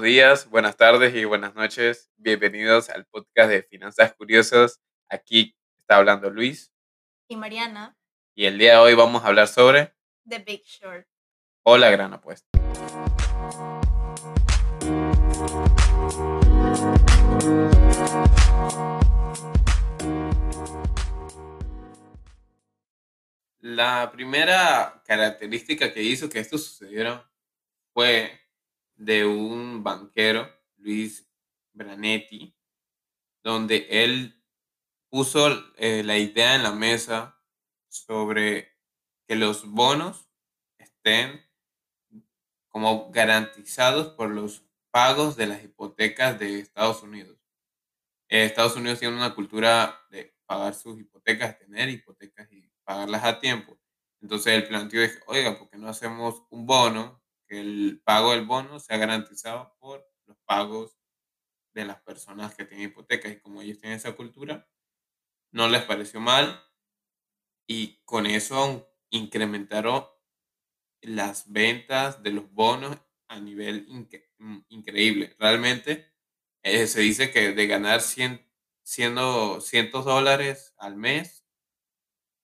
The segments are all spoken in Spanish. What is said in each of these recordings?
días, buenas tardes y buenas noches. Bienvenidos al podcast de Finanzas Curiosas. Aquí está hablando Luis. Y Mariana. Y el día de hoy vamos a hablar sobre... The Big Short. O la gran apuesta. La primera característica que hizo que esto sucediera fue de un banquero, Luis Branetti, donde él puso eh, la idea en la mesa sobre que los bonos estén como garantizados por los pagos de las hipotecas de Estados Unidos. Eh, Estados Unidos tiene una cultura de pagar sus hipotecas, tener hipotecas y pagarlas a tiempo. Entonces el planteó es, oiga, ¿por qué no hacemos un bono que el pago del bono sea garantizado por los pagos de las personas que tienen hipotecas. Y como ellos tienen esa cultura, no les pareció mal y con eso incrementaron las ventas de los bonos a nivel mm, increíble. Realmente eh, se dice que de ganar 100, siendo cientos dólares al mes,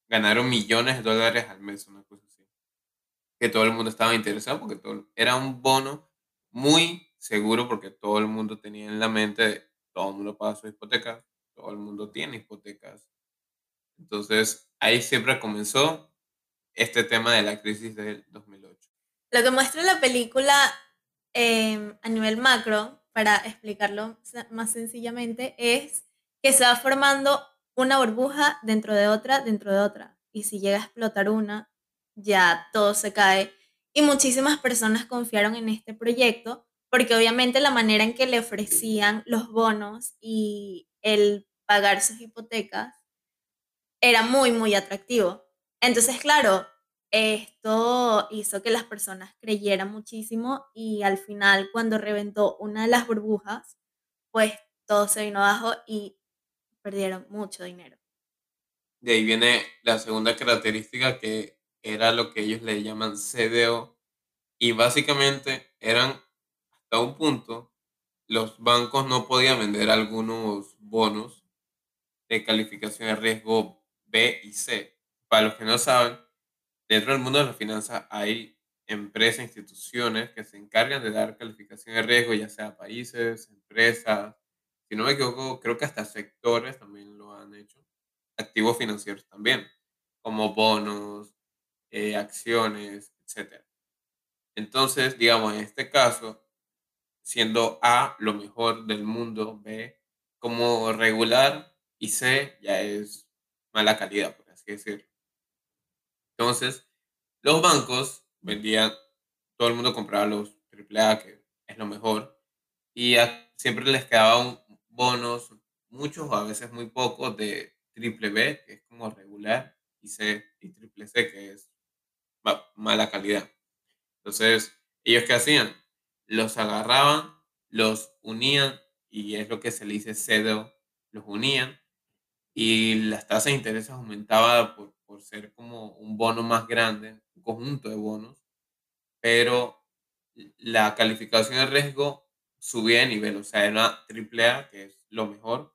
ganaron millones de dólares al mes, una cosa que todo el mundo estaba interesado porque era un bono muy seguro porque todo el mundo tenía en la mente, todo el mundo paga su hipoteca, todo el mundo tiene hipotecas. Entonces ahí siempre comenzó este tema de la crisis del 2008. Lo que muestra la película em, a nivel macro, para explicarlo más sencillamente, es que se va formando una burbuja dentro de otra, dentro de otra. Y si llega a explotar una, ya todo se cae. Y muchísimas personas confiaron en este proyecto porque obviamente la manera en que le ofrecían los bonos y el pagar sus hipotecas era muy, muy atractivo. Entonces, claro, esto hizo que las personas creyeran muchísimo y al final, cuando reventó una de las burbujas, pues todo se vino abajo y perdieron mucho dinero. De ahí viene la segunda característica que era lo que ellos le llaman CDO y básicamente eran hasta un punto los bancos no podían vender algunos bonos de calificación de riesgo B y C. Para los que no saben, dentro del mundo de las finanzas hay empresas, instituciones que se encargan de dar calificación de riesgo, ya sea países, empresas, si no me equivoco, creo que hasta sectores también lo han hecho, activos financieros también, como bonos, eh, acciones, etc. Entonces, digamos, en este caso, siendo A lo mejor del mundo, B como regular y C ya es mala calidad, por así decirlo. Entonces, los bancos vendían, todo el mundo compraba los AAA, que es lo mejor, y siempre les quedaban bonos, muchos o a veces muy pocos, de triple B, que es como regular, y C y triple C, calidad. Entonces, ¿ellos qué hacían? Los agarraban, los unían, y es lo que se le dice CEDO, los unían, y las tasas de interés aumentaban por, por ser como un bono más grande, un conjunto de bonos, pero la calificación de riesgo subía de nivel, o sea, era AAA, que es lo mejor,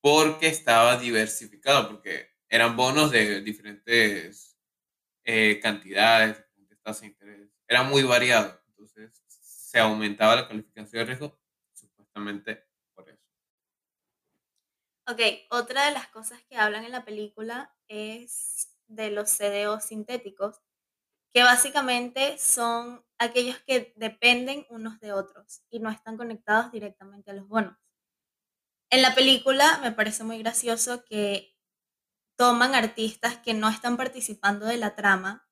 porque estaba diversificado, porque eran bonos de diferentes eh, cantidades, tasas de interés. Era muy variado. Entonces se aumentaba la calificación de riesgo supuestamente por eso. Ok, otra de las cosas que hablan en la película es de los CDO sintéticos, que básicamente son aquellos que dependen unos de otros y no están conectados directamente a los bonos. En la película me parece muy gracioso que toman artistas que no están participando de la trama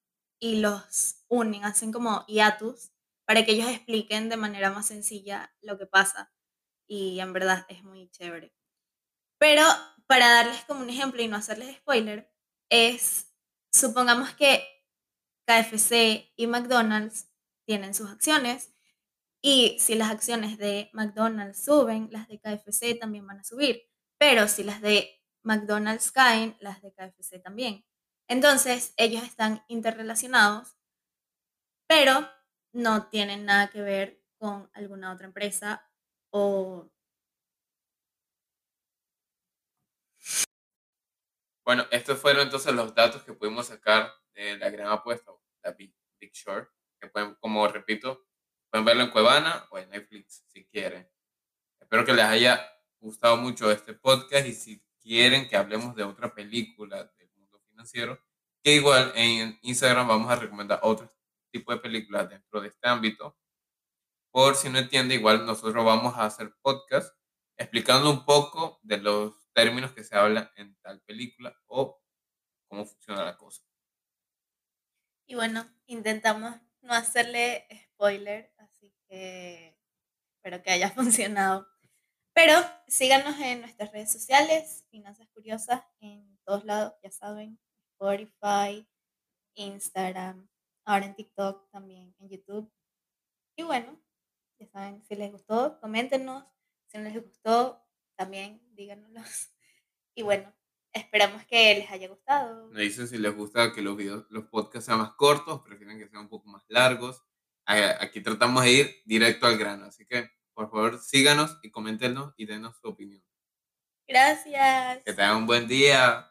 y los unen, hacen como hiatus para que ellos expliquen de manera más sencilla lo que pasa. Y en verdad es muy chévere. Pero para darles como un ejemplo y no hacerles spoiler, es, supongamos que KFC y McDonald's tienen sus acciones y si las acciones de McDonald's suben, las de KFC también van a subir. Pero si las de McDonald's caen, las de KFC también. Entonces, ellos están interrelacionados, pero no tienen nada que ver con alguna otra empresa o... Bueno, estos fueron entonces los datos que pudimos sacar de la gran apuesta, la Big, Big Short, que pueden, como repito, pueden verlo en Cuevana o en Netflix si quieren. Espero que les haya gustado mucho este podcast y si quieren que hablemos de otra película mundo financiero, que igual en Instagram vamos a recomendar otro tipo de películas dentro de este ámbito. Por si no entiende, igual nosotros vamos a hacer podcast explicando un poco de los términos que se hablan en tal película o cómo funciona la cosa. Y bueno, intentamos no hacerle spoiler, así que espero que haya funcionado. Pero síganos en nuestras redes sociales, Finanzas Curiosas, en todos lados, ya saben, Spotify, Instagram, ahora en TikTok también, en YouTube. Y bueno, ya saben, si les gustó, coméntenos. Si no les gustó, también díganoslo. Y bueno, esperamos que les haya gustado. Me dicen si les gusta que los videos, los podcasts sean más cortos, prefieren que sean un poco más largos. Aquí tratamos de ir directo al grano, así que por favor síganos y coméntenos y denos su opinión. Gracias. Que tengan un buen día.